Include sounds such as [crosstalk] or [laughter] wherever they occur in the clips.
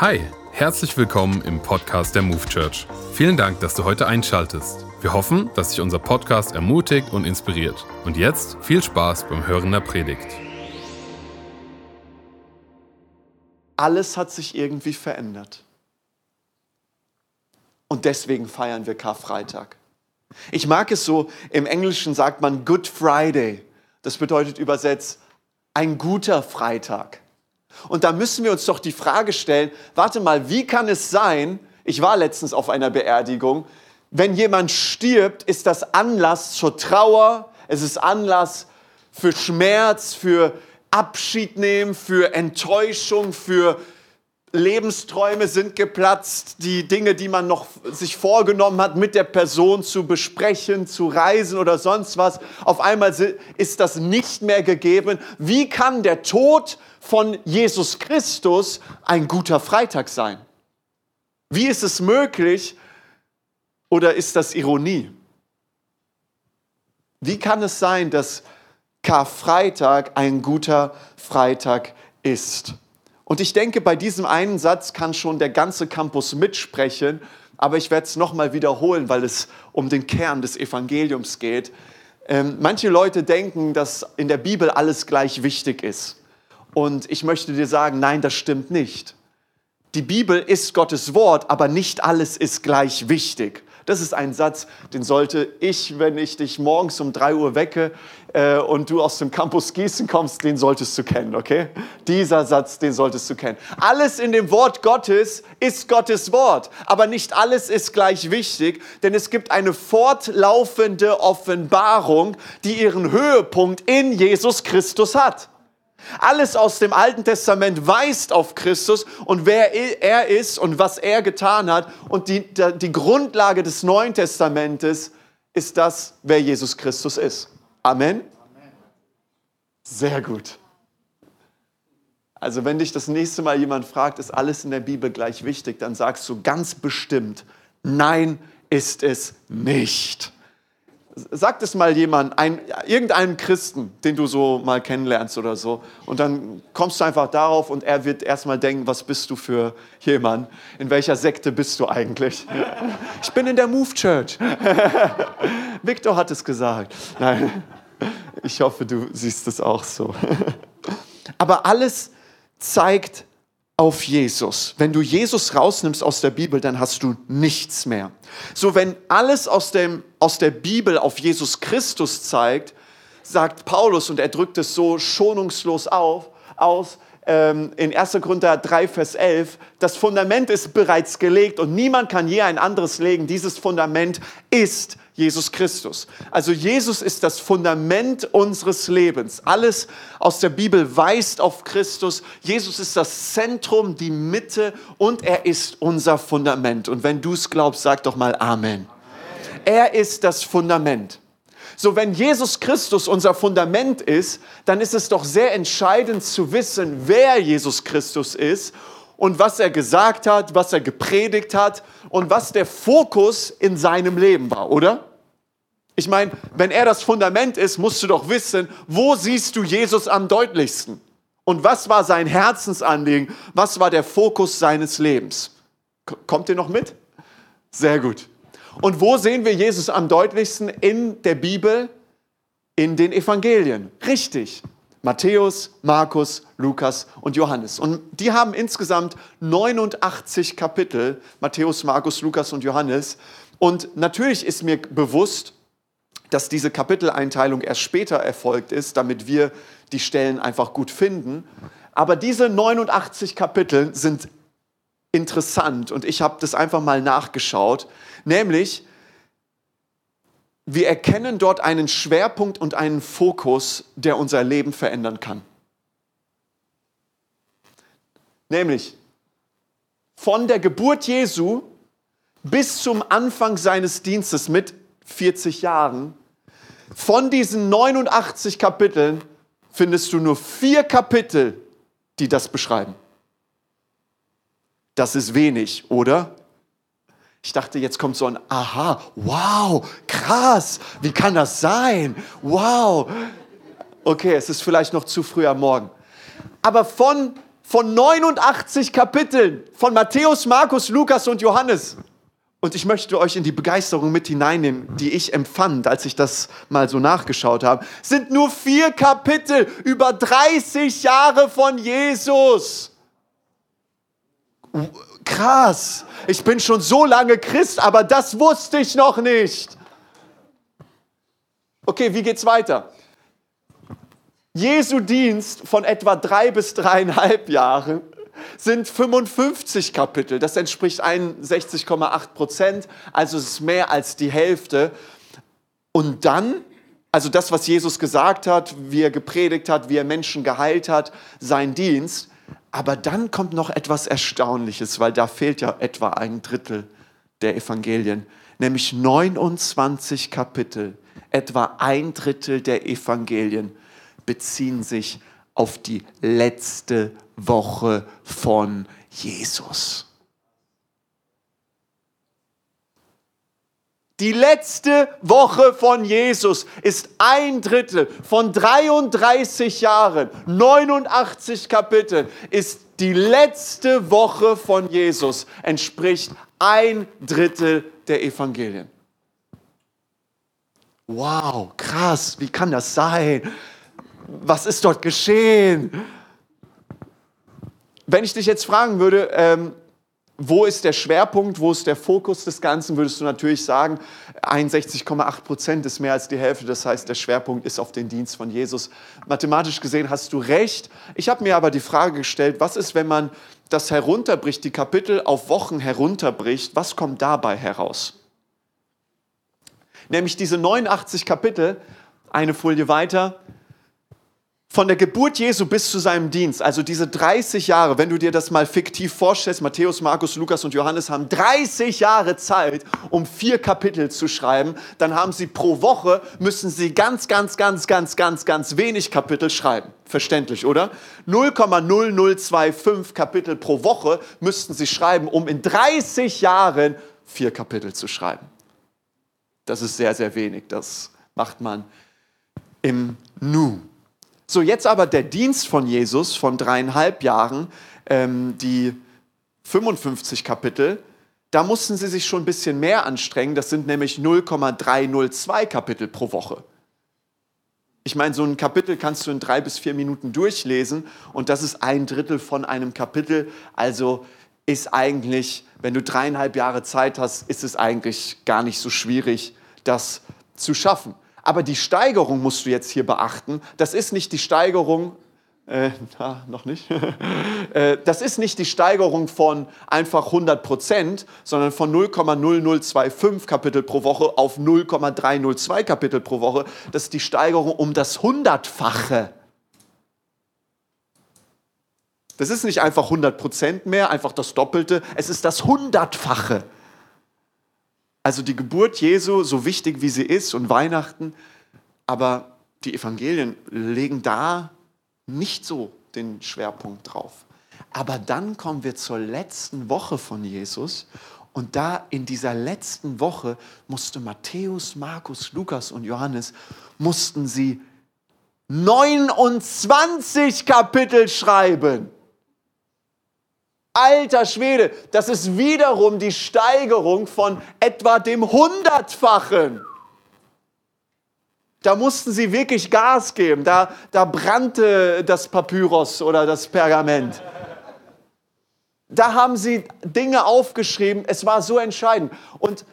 Hi, herzlich willkommen im Podcast der Move Church. Vielen Dank, dass du heute einschaltest. Wir hoffen, dass dich unser Podcast ermutigt und inspiriert. Und jetzt viel Spaß beim Hören der Predigt. Alles hat sich irgendwie verändert. Und deswegen feiern wir Karfreitag. Ich mag es so, im Englischen sagt man Good Friday. Das bedeutet übersetzt ein guter Freitag. Und da müssen wir uns doch die Frage stellen, warte mal, wie kann es sein, ich war letztens auf einer Beerdigung, wenn jemand stirbt, ist das Anlass zur Trauer, es ist Anlass für Schmerz, für Abschied nehmen, für Enttäuschung, für Lebensträume sind geplatzt, die Dinge, die man noch sich vorgenommen hat, mit der Person zu besprechen, zu reisen oder sonst was. Auf einmal ist das nicht mehr gegeben. Wie kann der Tod von Jesus Christus ein guter Freitag sein? Wie ist es möglich oder ist das Ironie? Wie kann es sein, dass Karfreitag ein guter Freitag ist? Und ich denke, bei diesem einen Satz kann schon der ganze Campus mitsprechen, aber ich werde es nochmal wiederholen, weil es um den Kern des Evangeliums geht. Ähm, manche Leute denken, dass in der Bibel alles gleich wichtig ist. Und ich möchte dir sagen, nein, das stimmt nicht. Die Bibel ist Gottes Wort, aber nicht alles ist gleich wichtig. Das ist ein Satz, den sollte ich, wenn ich dich morgens um 3 Uhr wecke äh, und du aus dem Campus Gießen kommst, den solltest du kennen, okay? Dieser Satz, den solltest du kennen. Alles in dem Wort Gottes ist Gottes Wort, aber nicht alles ist gleich wichtig, denn es gibt eine fortlaufende Offenbarung, die ihren Höhepunkt in Jesus Christus hat. Alles aus dem Alten Testament weist auf Christus und wer er ist und was er getan hat. Und die, die Grundlage des Neuen Testamentes ist das, wer Jesus Christus ist. Amen? Sehr gut. Also wenn dich das nächste Mal jemand fragt, ist alles in der Bibel gleich wichtig, dann sagst du ganz bestimmt, nein ist es nicht. Sag das mal jemand, ein, irgendeinem Christen, den du so mal kennenlernst oder so. Und dann kommst du einfach darauf und er wird erstmal denken, was bist du für jemand? In welcher Sekte bist du eigentlich? [laughs] Ich bin in der Move Church. [laughs] Victor hat es gesagt. Nein, ich hoffe, du siehst es auch so. [laughs] Aber alles zeigt auf Jesus. Wenn du Jesus rausnimmst aus der Bibel, dann hast du nichts mehr. So, wenn alles aus, dem, aus der Bibel auf Jesus Christus zeigt, sagt Paulus, und er drückt es so schonungslos auf, aus, in 1. Korinther 3, Vers 11, das Fundament ist bereits gelegt und niemand kann je ein anderes legen. Dieses Fundament ist Jesus Christus. Also Jesus ist das Fundament unseres Lebens. Alles aus der Bibel weist auf Christus. Jesus ist das Zentrum, die Mitte und er ist unser Fundament. Und wenn du es glaubst, sag doch mal Amen. Amen. Er ist das Fundament. So, wenn Jesus Christus unser Fundament ist, dann ist es doch sehr entscheidend zu wissen, wer Jesus Christus ist und was er gesagt hat, was er gepredigt hat und was der Fokus in seinem Leben war, oder? Ich meine, wenn er das Fundament ist, musst du doch wissen, wo siehst du Jesus am deutlichsten? Und was war sein Herzensanliegen? Was war der Fokus seines Lebens? Kommt ihr noch mit? Sehr gut. Und wo sehen wir Jesus am deutlichsten in der Bibel? In den Evangelien. Richtig. Matthäus, Markus, Lukas und Johannes. Und die haben insgesamt 89 Kapitel, Matthäus, Markus, Lukas und Johannes. Und natürlich ist mir bewusst, dass diese Kapiteleinteilung erst später erfolgt ist, damit wir die Stellen einfach gut finden. Aber diese 89 Kapitel sind interessant und ich habe das einfach mal nachgeschaut. Nämlich, wir erkennen dort einen Schwerpunkt und einen Fokus, der unser Leben verändern kann. Nämlich von der Geburt Jesu bis zum Anfang seines Dienstes mit 40 Jahren von diesen 89 Kapiteln findest du nur vier Kapitel, die das beschreiben. Das ist wenig, oder? Ich dachte, jetzt kommt so ein Aha, wow, krass, wie kann das sein? Wow. Okay, es ist vielleicht noch zu früh am Morgen. Aber von von 89 Kapiteln von Matthäus, Markus, Lukas und Johannes. Und ich möchte euch in die Begeisterung mit hineinnehmen, die ich empfand, als ich das mal so nachgeschaut habe. Sind nur vier Kapitel über 30 Jahre von Jesus. Krass. Ich bin schon so lange Christ, aber das wusste ich noch nicht. Okay, wie geht's weiter? Jesu Dienst von etwa drei bis dreieinhalb Jahren sind 55 Kapitel. Das entspricht 61,8 Prozent, also es ist mehr als die Hälfte. Und dann, also das, was Jesus gesagt hat, wie er gepredigt hat, wie er Menschen geheilt hat, sein Dienst. Aber dann kommt noch etwas Erstaunliches, weil da fehlt ja etwa ein Drittel der Evangelien, nämlich 29 Kapitel, etwa ein Drittel der Evangelien beziehen sich auf die letzte Woche von Jesus. Die letzte Woche von Jesus ist ein Drittel von 33 Jahren, 89 Kapitel, ist die letzte Woche von Jesus, entspricht ein Drittel der Evangelien. Wow, krass, wie kann das sein? Was ist dort geschehen? Wenn ich dich jetzt fragen würde, ähm, wo ist der Schwerpunkt, wo ist der Fokus des Ganzen, würdest du natürlich sagen, 61,8 Prozent ist mehr als die Hälfte. Das heißt, der Schwerpunkt ist auf den Dienst von Jesus. Mathematisch gesehen hast du recht. Ich habe mir aber die Frage gestellt, was ist, wenn man das herunterbricht, die Kapitel auf Wochen herunterbricht, was kommt dabei heraus? Nämlich diese 89 Kapitel, eine Folie weiter, von der Geburt Jesu bis zu seinem Dienst, also diese 30 Jahre, wenn du dir das mal fiktiv vorstellst, Matthäus, Markus, Lukas und Johannes haben 30 Jahre Zeit, um vier Kapitel zu schreiben, dann haben sie pro Woche, müssen sie ganz, ganz, ganz, ganz, ganz, ganz wenig Kapitel schreiben. Verständlich, oder? 0,0025 Kapitel pro Woche müssten sie schreiben, um in 30 Jahren vier Kapitel zu schreiben. Das ist sehr, sehr wenig. Das macht man im Nu. So, jetzt aber der Dienst von Jesus von dreieinhalb Jahren, ähm, die 55 Kapitel, da mussten sie sich schon ein bisschen mehr anstrengen. Das sind nämlich 0,302 Kapitel pro Woche. Ich meine, so ein Kapitel kannst du in drei bis vier Minuten durchlesen und das ist ein Drittel von einem Kapitel. Also ist eigentlich, wenn du dreieinhalb Jahre Zeit hast, ist es eigentlich gar nicht so schwierig, das zu schaffen. Aber die Steigerung musst du jetzt hier beachten. Das ist nicht die Steigerung, äh, na, noch nicht. [laughs] Äh, das ist nicht die Steigerung von einfach 100 Prozent, sondern von 0,0025 Kapitel pro Woche auf 0,302 Kapitel pro Woche. Das ist die Steigerung um das Hundertfache. Das ist nicht einfach 100 Prozent mehr, einfach das Doppelte. Es ist das Hundertfache. Also die Geburt Jesu, so wichtig wie sie ist und Weihnachten, aber die Evangelien legen da nicht so den Schwerpunkt drauf. Aber dann kommen wir zur letzten Woche von Jesus und da in dieser letzten Woche musste Matthäus, Markus, Lukas und Johannes, mussten sie 29 Kapitel schreiben. Alter Schwede, das ist wiederum die Steigerung von etwa dem Hundertfachen. Da mussten sie wirklich Gas geben. Da, da brannte das Papyrus oder das Pergament. Da haben sie Dinge aufgeschrieben. Es war so entscheidend. Und,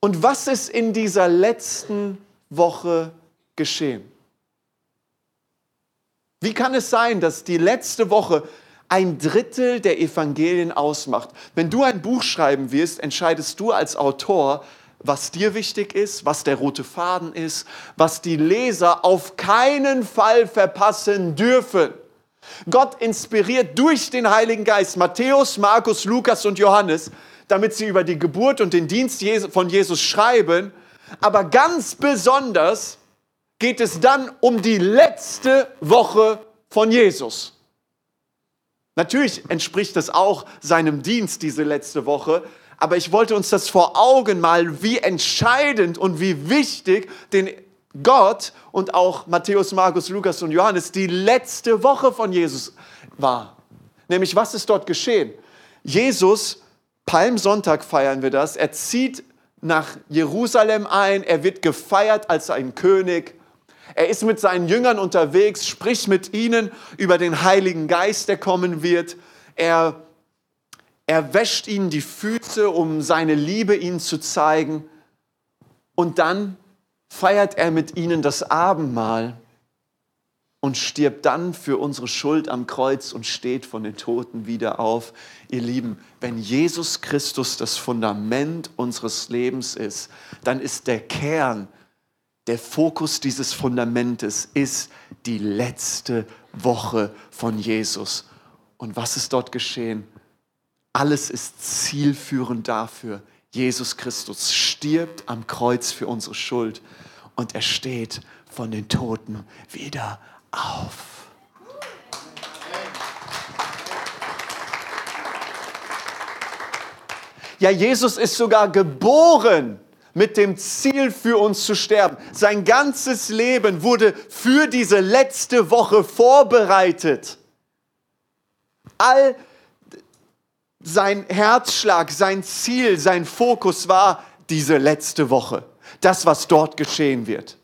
und was ist in dieser letzten Woche geschehen? Wie kann es sein, dass die letzte Woche ein Drittel der Evangelien ausmacht. Wenn du ein Buch schreiben wirst, entscheidest du als Autor, was dir wichtig ist, was der rote Faden ist, was die Leser auf keinen Fall verpassen dürfen. Gott inspiriert durch den Heiligen Geist Matthäus, Markus, Lukas und Johannes, damit sie über die Geburt und den Dienst von Jesus schreiben. Aber ganz besonders geht es dann um die letzte Woche von Jesus. Natürlich entspricht das auch seinem Dienst diese letzte Woche, aber ich wollte uns das vor Augen malen, wie entscheidend und wie wichtig den Gott und auch Matthäus, Markus, Lukas und Johannes die letzte Woche von Jesus war. Nämlich, was ist dort geschehen? Jesus, Palmsonntag feiern wir das, er zieht nach Jerusalem ein, er wird gefeiert als ein König. Er ist mit seinen Jüngern unterwegs, spricht mit ihnen über den Heiligen Geist, der kommen wird. Er, er wäscht ihnen die Füße, um seine Liebe ihnen zu zeigen. Und dann feiert er mit ihnen das Abendmahl und stirbt dann für unsere Schuld am Kreuz und steht von den Toten wieder auf. Ihr Lieben, wenn Jesus Christus das Fundament unseres Lebens ist, dann ist der Kern, der Fokus dieses Fundamentes ist die letzte Woche von Jesus. Und was ist dort geschehen? Alles ist zielführend dafür. Jesus Christus stirbt am Kreuz für unsere Schuld und er steht von den Toten wieder auf. Ja, Jesus ist sogar geboren mit dem Ziel für uns zu sterben. Sein ganzes Leben wurde für diese letzte Woche vorbereitet. All sein Herzschlag, sein Ziel, sein Fokus war diese letzte Woche. Das, was dort geschehen wird.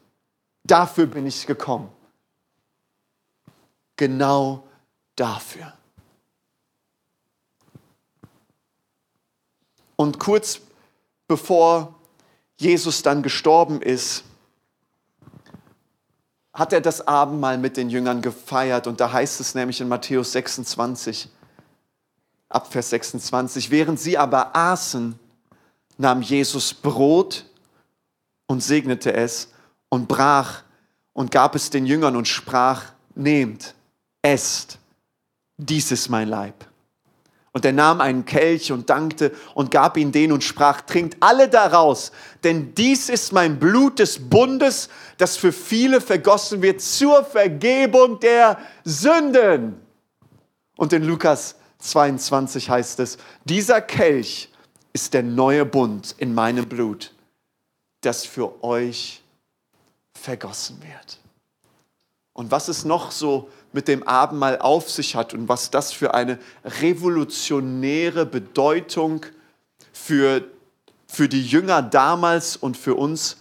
Dafür bin ich gekommen. Genau dafür. Und kurz bevor Jesus dann gestorben ist, hat er das Abendmahl mit den Jüngern gefeiert. Und da heißt es nämlich in Matthäus 26, ab Vers 26, während sie aber aßen, nahm Jesus Brot und segnete es und brach und gab es den Jüngern und sprach, nehmt, esst, dies ist mein Leib. Und er nahm einen Kelch und dankte und gab ihn den und sprach, trinkt alle daraus, denn dies ist mein Blut des Bundes, das für viele vergossen wird zur Vergebung der Sünden. Und in Lukas 22 heißt es, dieser Kelch ist der neue Bund in meinem Blut, das für euch vergossen wird. Und was ist noch so mit dem Abendmahl auf sich hat und was das für eine revolutionäre Bedeutung für, für die Jünger damals und für uns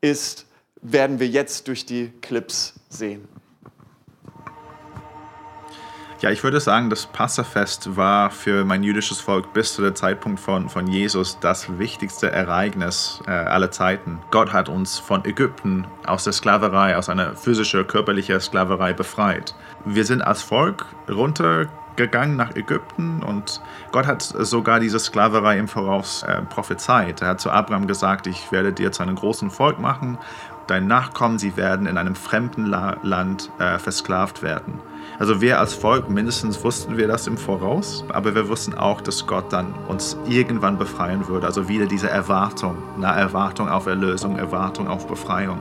ist, werden wir jetzt durch die Clips sehen. Ja, ich würde sagen, das Passafest war für mein jüdisches Volk bis zu dem Zeitpunkt von, von Jesus das wichtigste Ereignis äh, aller Zeiten. Gott hat uns von Ägypten aus der Sklaverei, aus einer physischen, körperlichen Sklaverei befreit. Wir sind als Volk runtergegangen nach Ägypten und Gott hat sogar diese Sklaverei im Voraus äh, prophezeit. Er hat zu Abraham gesagt, ich werde dir zu einem großen Volk machen, dein Nachkommen, sie werden in einem fremden La Land äh, versklavt werden. Also wir als Volk, mindestens wussten wir das im Voraus, aber wir wussten auch, dass Gott dann uns irgendwann befreien würde. Also wieder diese Erwartung, eine Erwartung auf Erlösung, Erwartung auf Befreiung.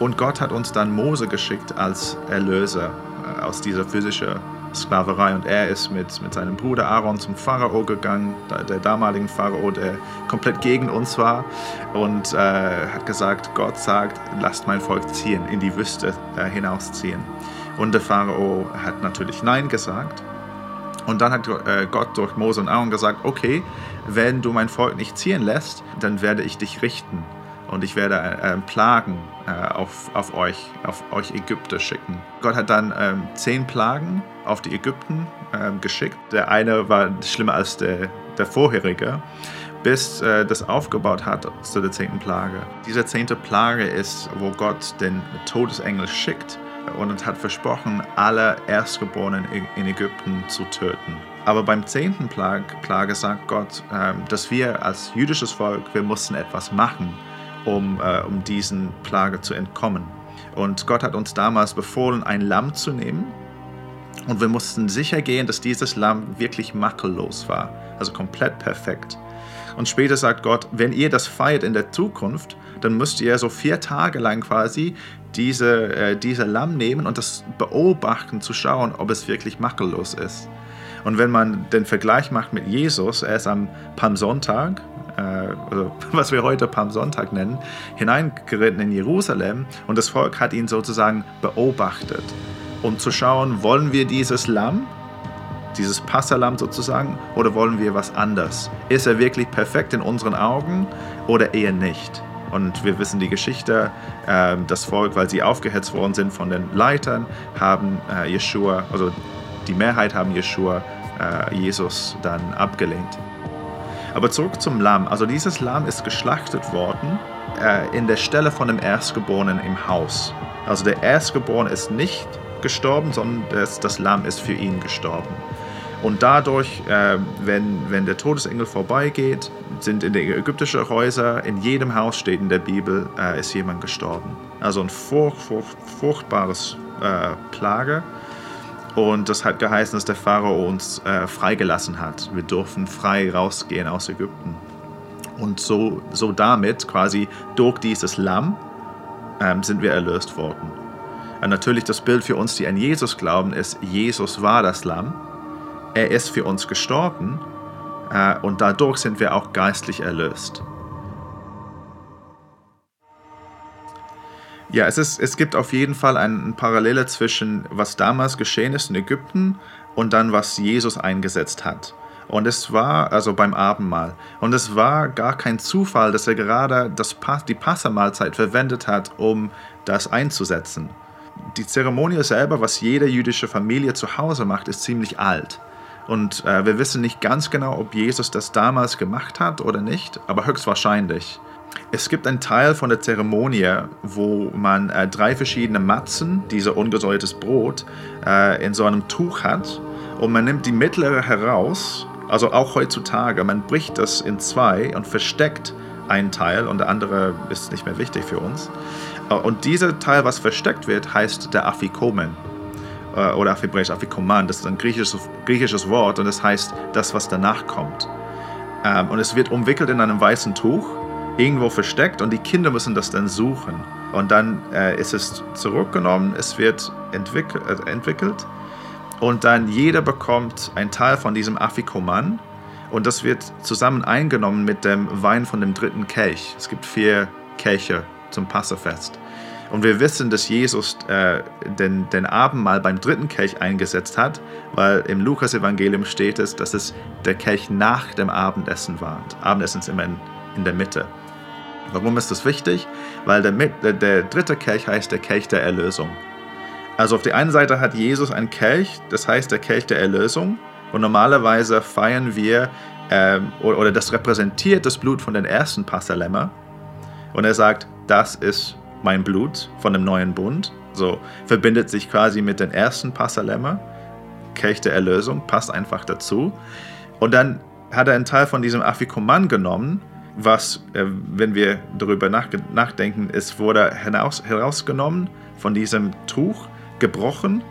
Und Gott hat uns dann Mose geschickt als Erlöser äh, aus dieser physischen Sklaverei. Und er ist mit, mit seinem Bruder Aaron zum Pharao gegangen, der damaligen Pharao, der komplett gegen uns war. Und äh, hat gesagt, Gott sagt, lasst mein Volk ziehen, in die Wüste äh, hinausziehen. Und der Pharao hat natürlich Nein gesagt. Und dann hat äh, Gott durch Mose und Aaron gesagt, okay, wenn du mein Volk nicht ziehen lässt, dann werde ich dich richten und ich werde äh, Plagen äh, auf, auf, euch, auf euch Ägypter schicken. Gott hat dann ähm, zehn Plagen auf die Ägypten ähm, geschickt. Der eine war schlimmer als der, der vorherige, bis äh, das aufgebaut hat zu der zehnten Plage. Diese zehnte Plage ist, wo Gott den Todesengel schickt und hat versprochen, alle Erstgeborenen in Ägypten zu töten. Aber beim zehnten Plage, Plage sagt Gott, ähm, dass wir als jüdisches Volk, wir mussten etwas machen, um, äh, um diesen Plage zu entkommen. Und Gott hat uns damals befohlen, ein Lamm zu nehmen. Und wir mussten sicher gehen, dass dieses Lamm wirklich makellos war, also komplett perfekt. Und später sagt Gott, wenn ihr das feiert in der Zukunft, dann müsst ihr so vier Tage lang quasi diese, äh, diese Lamm nehmen und das beobachten, zu schauen, ob es wirklich makellos ist. Und wenn man den Vergleich macht mit Jesus, er ist am Palmsonntag, äh, also [laughs] was wir heute Palmsonntag nennen, hineingeritten in Jerusalem und das Volk hat ihn sozusagen beobachtet, um zu schauen, wollen wir dieses Lamm dieses Passalam sozusagen, oder wollen wir was anders? Ist er wirklich perfekt in unseren Augen oder eher nicht? Und wir wissen die Geschichte, äh, das Volk, weil sie aufgehetzt worden sind von den Leitern, haben äh, Jeshua, also die Mehrheit haben Jeshua, äh, Jesus dann abgelehnt. Aber zurück zum Lamm. Also dieses Lamm ist geschlachtet worden äh, in der Stelle von dem Erstgeborenen im Haus. Also der Erstgeborene ist nicht gestorben, sondern das, das Lamm ist für ihn gestorben. Und dadurch, äh, wenn, wenn der Todesengel vorbeigeht, sind in den ägyptischen Häusern, in jedem Haus steht in der Bibel, äh, ist jemand gestorben. Also ein furch, furch, furchtbares äh, Plage. Und das hat geheißen, dass der Pharao uns äh, freigelassen hat. Wir durften frei rausgehen aus Ägypten. Und so, so damit, quasi durch dieses Lamm, ähm, sind wir erlöst worden. Und natürlich das Bild für uns, die an Jesus glauben, ist, Jesus war das Lamm er ist für uns gestorben äh, und dadurch sind wir auch geistlich erlöst. Ja, es, ist, es gibt auf jeden Fall eine Parallele zwischen, was damals geschehen ist in Ägypten und dann, was Jesus eingesetzt hat. Und es war, also beim Abendmahl, und es war gar kein Zufall, dass er gerade das, die Passamahlzeit verwendet hat, um das einzusetzen. Die Zeremonie selber, was jede jüdische Familie zu Hause macht, ist ziemlich alt. Und äh, wir wissen nicht ganz genau, ob Jesus das damals gemacht hat oder nicht, aber höchstwahrscheinlich. Es gibt einen Teil von der Zeremonie, wo man äh, drei verschiedene Matzen, dieser ungesäuertes Brot, äh, in so einem Tuch hat und man nimmt die mittlere heraus, also auch heutzutage, man bricht das in zwei und versteckt einen Teil und der andere ist nicht mehr wichtig für uns. Äh, und dieser Teil, was versteckt wird, heißt der Afikomen. Äh, oder auf Hebräisch Afikoman, das ist ein griechisches, griechisches Wort und das heißt das, was danach kommt. Ähm, und es wird umwickelt in einem weißen Tuch, irgendwo versteckt und die Kinder müssen das dann suchen. Und dann äh, ist es zurückgenommen, es wird entwick äh, entwickelt und dann jeder bekommt einen Teil von diesem Afikoman und das wird zusammen eingenommen mit dem Wein von dem dritten Kelch. Es gibt vier Kelche zum Passafest. Und wir wissen, dass Jesus äh, den, den Abendmahl beim dritten Kelch eingesetzt hat, weil im Lukas-Evangelium steht es, dass es der Kelch nach dem Abendessen war. Abendessen ist immer in, in der Mitte. Warum ist das wichtig? Weil der, der, der dritte Kelch heißt der Kelch der Erlösung. Also auf der einen Seite hat Jesus einen Kelch, das heißt der Kelch der Erlösung. Und normalerweise feiern wir, ähm, oder, oder das repräsentiert das Blut von den ersten Passalämmer. Und er sagt, das ist mein Blut von dem neuen Bund. So verbindet sich quasi mit den ersten Passalämmer. Kelch der Erlösung passt einfach dazu. Und dann hat er einen Teil von diesem Afikoman genommen, was, äh, wenn wir darüber nachdenken, es wurde hinaus, herausgenommen von diesem Tuch, gebrochen,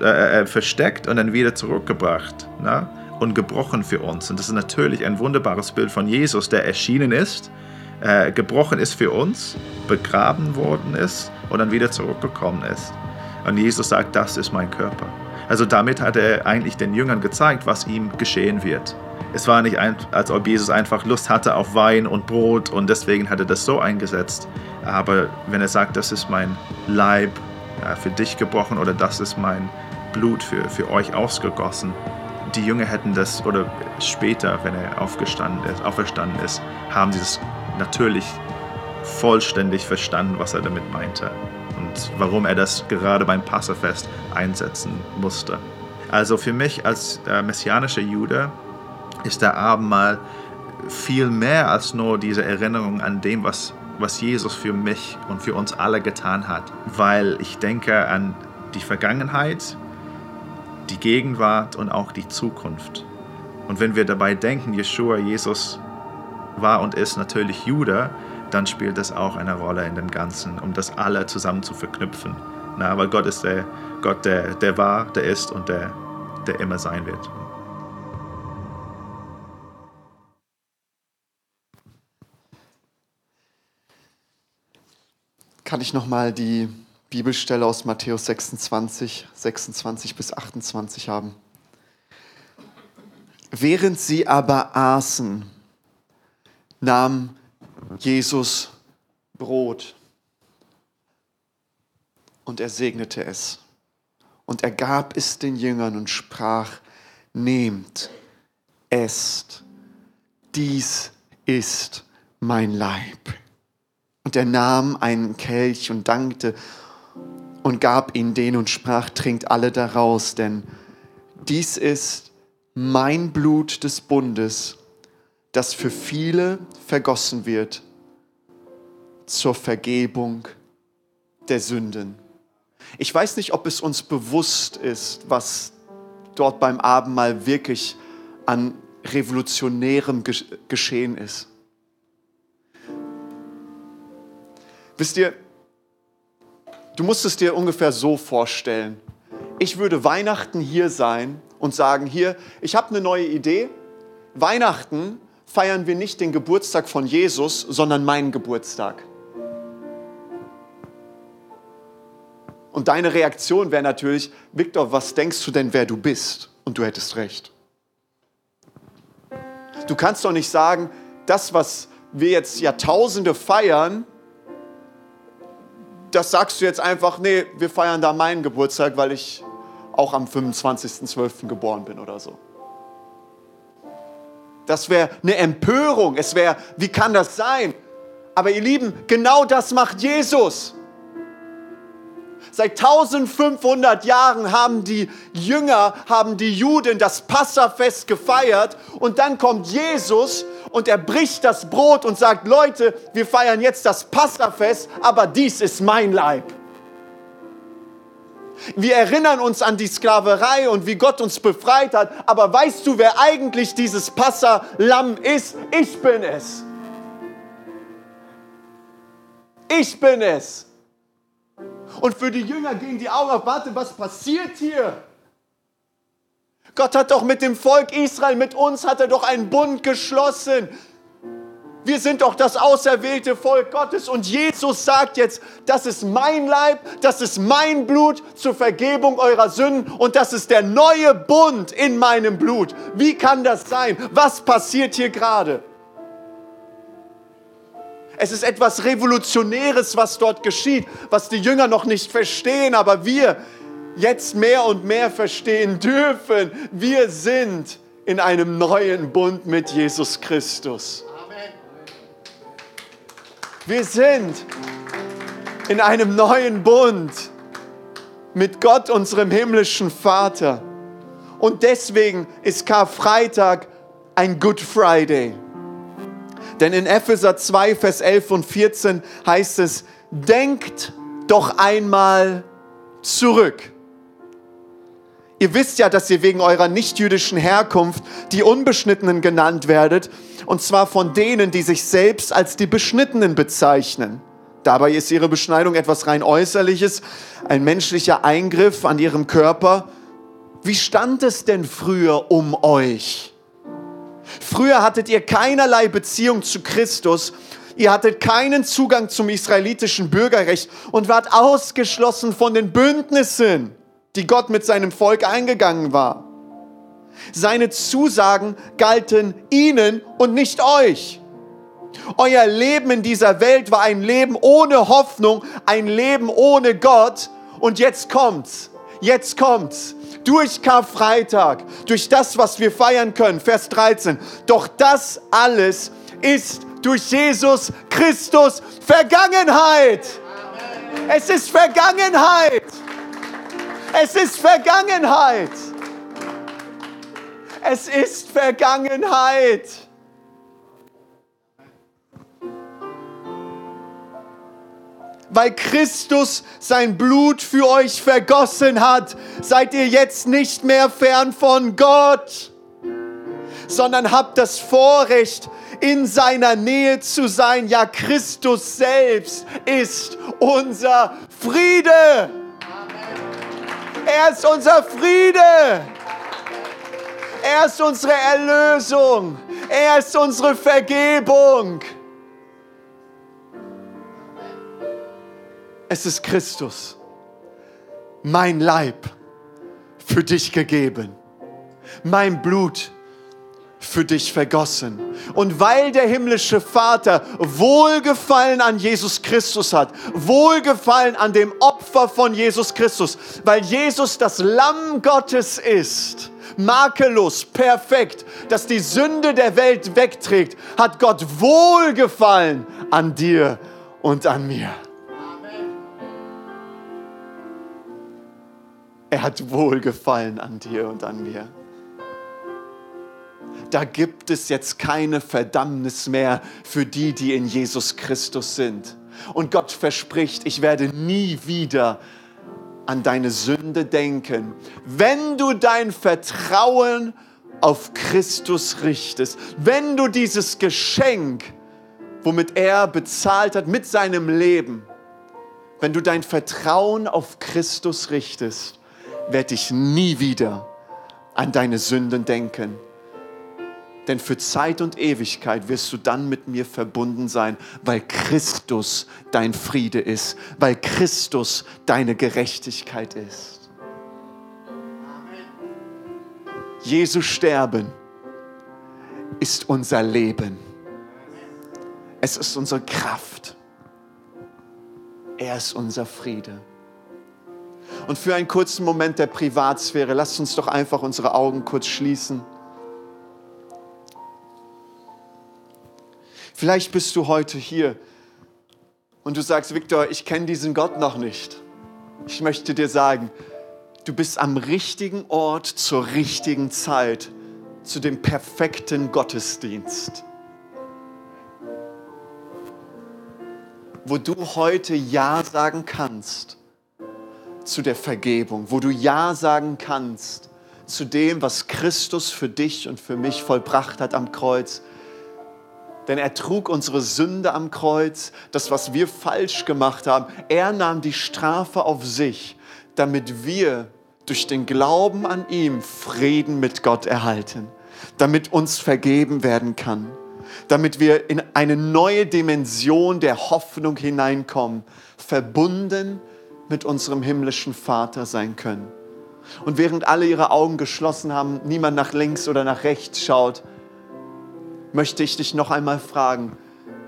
äh, äh, versteckt und dann wieder zurückgebracht. Na? Und gebrochen für uns. Und das ist natürlich ein wunderbares Bild von Jesus, der erschienen ist äh, gebrochen ist für uns, begraben worden ist und dann wieder zurückgekommen ist. Und Jesus sagt, das ist mein Körper. Also damit hat er eigentlich den Jüngern gezeigt, was ihm geschehen wird. Es war nicht, ein, als ob Jesus einfach Lust hatte auf Wein und Brot und deswegen hat er das so eingesetzt. Aber wenn er sagt, das ist mein Leib ja, für dich gebrochen oder das ist mein Blut für, für euch ausgegossen, die Jünger hätten das, oder später, wenn er aufgestanden ist, auferstanden ist, haben sie das natürlich vollständig verstanden, was er damit meinte und warum er das gerade beim Passafest einsetzen musste. Also für mich als äh, messianischer Jude ist der Abendmahl viel mehr als nur diese Erinnerung an dem, was, was Jesus für mich und für uns alle getan hat, weil ich denke an die Vergangenheit, die Gegenwart und auch die Zukunft. Und wenn wir dabei denken, Yeshua, Jesus war und ist natürlich Jude, dann spielt das auch eine Rolle in dem Ganzen, um das alle zusammen zu verknüpfen. Na, weil Gott ist der Gott, der, der war, der ist und der, der immer sein wird. Kann ich nochmal die Bibelstelle aus Matthäus 26, 26 bis 28 haben? Während sie aber aßen, nahm Jesus Brot und er segnete es. Und er gab es den Jüngern und sprach, nehmt, esst, dies ist mein Leib. Und er nahm einen Kelch und dankte und gab ihn den und sprach, trinkt alle daraus, denn dies ist mein Blut des Bundes, das für viele vergossen wird zur Vergebung der Sünden. Ich weiß nicht, ob es uns bewusst ist, was dort beim Abendmahl wirklich an revolutionärem geschehen ist. Wisst ihr, du musst es dir ungefähr so vorstellen. Ich würde Weihnachten hier sein und sagen, hier, ich habe eine neue Idee. Weihnachten feiern wir nicht den Geburtstag von Jesus, sondern meinen Geburtstag. Und deine Reaktion wäre natürlich, Viktor, was denkst du denn, wer du bist? Und du hättest recht. Du kannst doch nicht sagen, das, was wir jetzt Jahrtausende feiern, das sagst du jetzt einfach, nee, wir feiern da meinen Geburtstag, weil ich auch am 25.12. geboren bin oder so. Das wäre eine Empörung. Es wäre, wie kann das sein? Aber ihr Lieben, genau das macht Jesus. Seit 1500 Jahren haben die Jünger, haben die Juden das Passafest gefeiert und dann kommt Jesus und er bricht das Brot und sagt, Leute, wir feiern jetzt das Passafest, aber dies ist mein Leib. Wir erinnern uns an die Sklaverei und wie Gott uns befreit hat, aber weißt du, wer eigentlich dieses Passalam ist? Ich bin es. Ich bin es. Und für die Jünger gingen die Augen auf, warte, was passiert hier? Gott hat doch mit dem Volk Israel, mit uns hat er doch einen Bund geschlossen. Wir sind doch das auserwählte Volk Gottes und Jesus sagt jetzt, das ist mein Leib, das ist mein Blut zur Vergebung eurer Sünden und das ist der neue Bund in meinem Blut. Wie kann das sein? Was passiert hier gerade? Es ist etwas Revolutionäres, was dort geschieht, was die Jünger noch nicht verstehen, aber wir jetzt mehr und mehr verstehen dürfen. Wir sind in einem neuen Bund mit Jesus Christus. Wir sind in einem neuen Bund mit Gott, unserem himmlischen Vater. Und deswegen ist Karfreitag ein Good Friday. Denn in Epheser 2, Vers 11 und 14 heißt es, denkt doch einmal zurück. Ihr wisst ja, dass ihr wegen eurer nichtjüdischen Herkunft die Unbeschnittenen genannt werdet, und zwar von denen, die sich selbst als die Beschnittenen bezeichnen. Dabei ist ihre Beschneidung etwas rein äußerliches, ein menschlicher Eingriff an ihrem Körper. Wie stand es denn früher um euch? Früher hattet ihr keinerlei Beziehung zu Christus. Ihr hattet keinen Zugang zum israelitischen Bürgerrecht und wart ausgeschlossen von den Bündnissen, die Gott mit seinem Volk eingegangen war. Seine Zusagen galten ihnen und nicht euch. Euer Leben in dieser Welt war ein Leben ohne Hoffnung, ein Leben ohne Gott. Und jetzt kommt's. Jetzt kommt's durch Karfreitag, durch das, was wir feiern können. Vers 13. Doch das alles ist durch Jesus Christus Vergangenheit. Es ist Vergangenheit. Es ist Vergangenheit. Es ist Vergangenheit. weil Christus sein Blut für euch vergossen hat, seid ihr jetzt nicht mehr fern von Gott, sondern habt das Vorrecht, in seiner Nähe zu sein. Ja, Christus selbst ist unser Friede. Er ist unser Friede. Er ist unsere Erlösung. Er ist unsere Vergebung. es ist Christus, mein Leib für dich gegeben, mein Blut für dich vergossen. Und weil der himmlische Vater Wohlgefallen an Jesus Christus hat, Wohlgefallen an dem Opfer von Jesus Christus, weil Jesus das Lamm Gottes ist, makellos, perfekt, das die Sünde der Welt wegträgt, hat Gott Wohlgefallen an dir und an mir. Er hat Wohlgefallen an dir und an mir. Da gibt es jetzt keine Verdammnis mehr für die, die in Jesus Christus sind. Und Gott verspricht, ich werde nie wieder an deine Sünde denken. Wenn du dein Vertrauen auf Christus richtest, wenn du dieses Geschenk, womit er bezahlt hat mit seinem Leben, wenn du dein Vertrauen auf Christus richtest, werde ich nie wieder an deine Sünden denken. Denn für Zeit und Ewigkeit wirst du dann mit mir verbunden sein, weil Christus dein Friede ist, weil Christus deine Gerechtigkeit ist. Jesu Sterben ist unser Leben. Es ist unsere Kraft. Er ist unser Friede. Und für einen kurzen Moment der Privatsphäre, lasst uns doch einfach unsere Augen kurz schließen. Vielleicht bist du heute hier und du sagst, Viktor, ich kenne diesen Gott noch nicht. Ich möchte dir sagen, du bist am richtigen Ort zur richtigen Zeit zu dem perfekten Gottesdienst. Wo du heute Ja sagen kannst zu der Vergebung, wo du Ja sagen kannst zu dem, was Christus für dich und für mich vollbracht hat am Kreuz denn er trug unsere Sünde am Kreuz, das, was wir falsch gemacht haben. Er nahm die Strafe auf sich, damit wir durch den Glauben an ihm Frieden mit Gott erhalten, damit uns vergeben werden kann, damit wir in eine neue Dimension der Hoffnung hineinkommen, verbunden mit unserem himmlischen Vater sein können. Und während alle ihre Augen geschlossen haben, niemand nach links oder nach rechts schaut, möchte ich dich noch einmal fragen,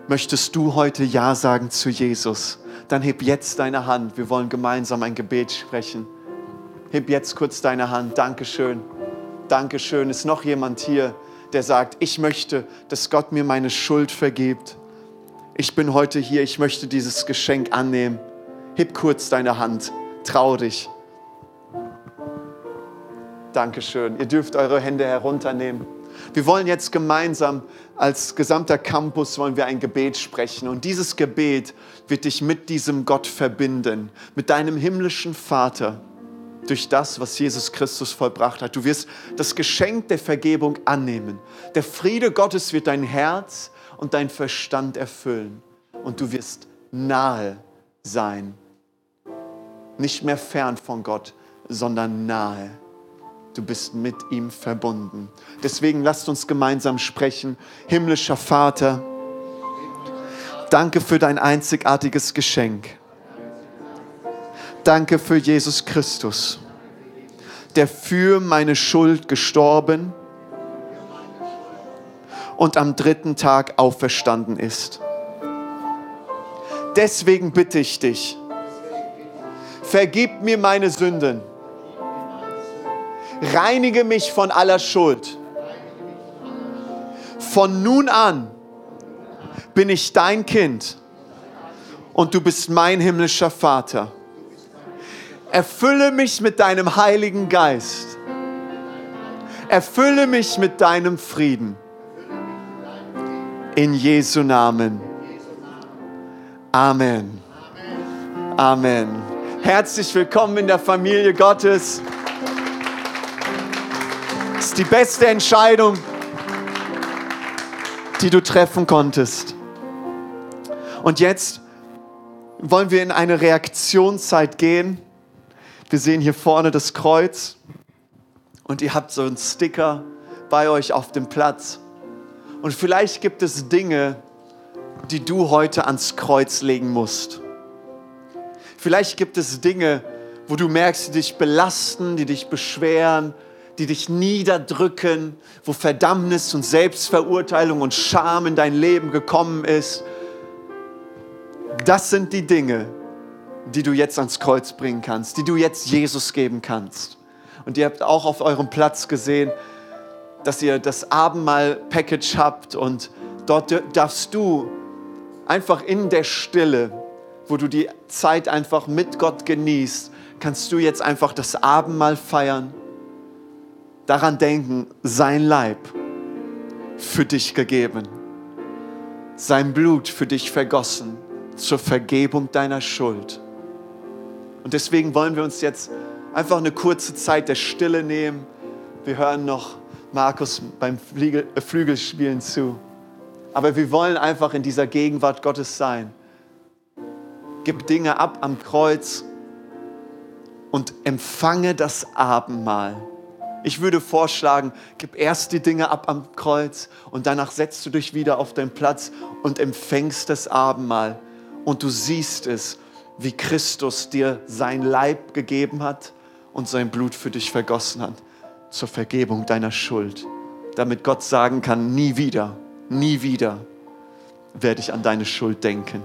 möchtest du heute Ja sagen zu Jesus? Dann heb jetzt deine Hand. Wir wollen gemeinsam ein Gebet sprechen. Heb jetzt kurz deine Hand. Dankeschön. Dankeschön. Ist noch jemand hier, der sagt, ich möchte, dass Gott mir meine Schuld vergibt? Ich bin heute hier, ich möchte dieses Geschenk annehmen. Heb kurz deine Hand. Trau dich. Dankeschön. Ihr dürft eure Hände herunternehmen. Wir wollen jetzt gemeinsam als gesamter Campus wollen wir ein Gebet sprechen und dieses Gebet wird dich mit diesem Gott verbinden, mit deinem himmlischen Vater durch das, was Jesus Christus vollbracht hat. Du wirst das Geschenk der Vergebung annehmen. Der Friede Gottes wird dein Herz und dein Verstand erfüllen und du wirst nahe sein. Nicht mehr fern von Gott, sondern nahe. Du bist mit ihm verbunden. Deswegen lasst uns gemeinsam sprechen. Himmlischer Vater, danke für dein einzigartiges Geschenk. Danke für Jesus Christus, der für meine Schuld gestorben und am dritten Tag auferstanden ist. Deswegen bitte ich dich, vergib mir meine Sünden reinige mich von aller Schuld. Von nun an bin ich dein Kind und du bist mein himmlischer Vater. Erfülle mich mit deinem Heiligen Geist. Erfülle mich mit deinem Frieden. In Jesu Namen. Amen. Amen. Herzlich willkommen in der Familie Gottes die beste Entscheidung, die du treffen konntest. Und jetzt wollen wir in eine Reaktionszeit gehen. Wir sehen hier vorne das Kreuz und ihr habt so einen Sticker bei euch auf dem Platz. Und vielleicht gibt es Dinge, die du heute ans Kreuz legen musst. Vielleicht gibt es Dinge, wo du merkst, die dich belasten, die dich beschweren, die dich niederdrücken, wo Verdammnis und Selbstverurteilung und Scham in dein Leben gekommen ist. Das sind die Dinge, die du jetzt ans Kreuz bringen kannst, die du jetzt Jesus geben kannst. Und ihr habt auch auf eurem Platz gesehen, dass ihr das Abendmahl-Package habt und dort darfst du einfach in der Stille, wo du die Zeit einfach mit Gott genießt, kannst du jetzt einfach das Abendmahl feiern, daran denken, sein Leib für dich gegeben, sein Blut für dich vergossen zur Vergebung deiner Schuld. Und deswegen wollen wir uns jetzt einfach eine kurze Zeit der Stille nehmen. Wir hören noch Markus beim äh, Flügelspielen zu. Aber wir wollen einfach in dieser Gegenwart Gottes sein. Gib Dinge ab am Kreuz und empfange das Abendmahl. Ich würde vorschlagen, gib erst die Dinge ab am Kreuz und danach setzt du dich wieder auf deinen Platz und empfängst das Abendmahl. Und du siehst es, wie Christus dir sein Leib gegeben hat und sein Blut für dich vergossen hat zur Vergebung deiner Schuld, damit Gott sagen kann, nie wieder, nie wieder werde ich an deine Schuld denken.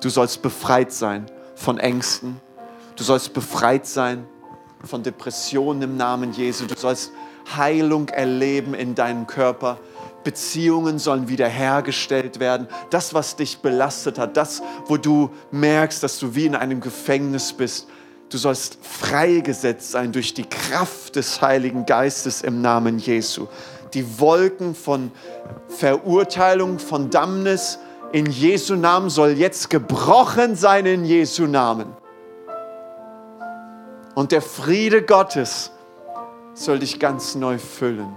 Du sollst befreit sein von Ängsten, du sollst befreit sein von Depressionen im Namen Jesu, du sollst Heilung erleben in deinem Körper. Beziehungen sollen wiederhergestellt werden. Das, was dich belastet hat, das, wo du merkst, dass du wie in einem Gefängnis bist, Du sollst freigesetzt sein durch die Kraft des Heiligen Geistes im Namen Jesu. Die Wolken von Verurteilung, von Dammnis in Jesu Namen soll jetzt gebrochen sein in Jesu Namen. Und der Friede Gottes soll dich ganz neu füllen.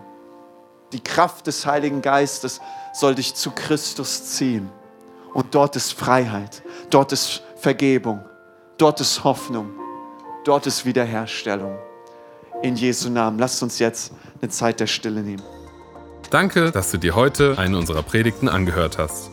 Die Kraft des Heiligen Geistes soll dich zu Christus ziehen. Und dort ist Freiheit, dort ist Vergebung, dort ist Hoffnung. Dort ist Wiederherstellung. In Jesu Namen. Lasst uns jetzt eine Zeit der Stille nehmen. Danke, dass du dir heute eine unserer Predigten angehört hast.